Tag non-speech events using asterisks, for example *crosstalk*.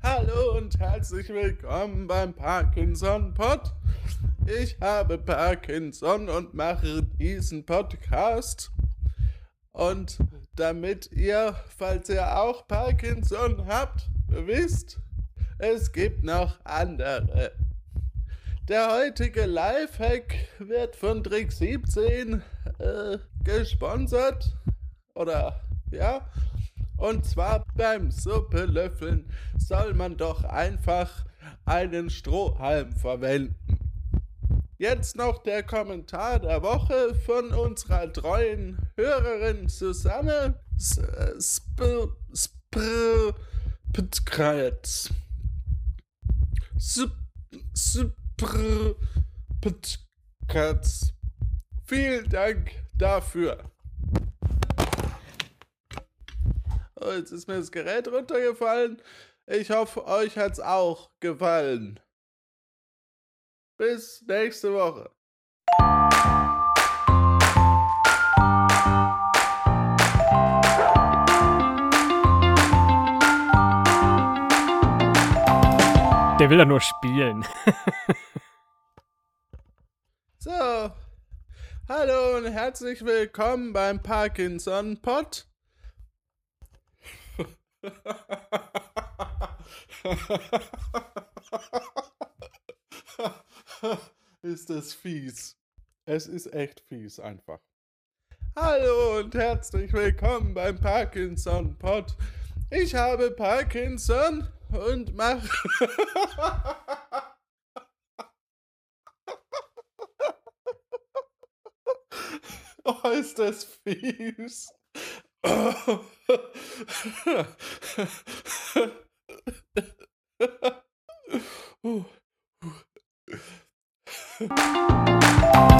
Hallo und herzlich willkommen beim Parkinson Pod. Ich habe Parkinson und mache diesen Podcast. Und damit ihr, falls ihr auch Parkinson habt, wisst, es gibt noch andere. Der heutige Lifehack wird von Trick 17 äh, gesponsert. Oder ja. Und zwar beim Suppelöffeln soll man doch einfach einen Strohhalm verwenden. Jetzt noch der Kommentar der Woche von unserer treuen Hörerin Susanne Spr Spr Pitkreitz. Spr Pitkreitz. Vielen Dank dafür. Oh, jetzt ist mir das Gerät runtergefallen. Ich hoffe, euch hat's auch gefallen. Bis nächste Woche. Der will ja nur spielen. so. Hallo und herzlich willkommen beim Parkinson Pod. *laughs* ist das fies. Es ist echt fies einfach. Hallo und herzlich willkommen beim Parkinson Pod. Ich habe Parkinson und mache. *laughs* *laughs* oh, ist das fies. *laughs* Oh.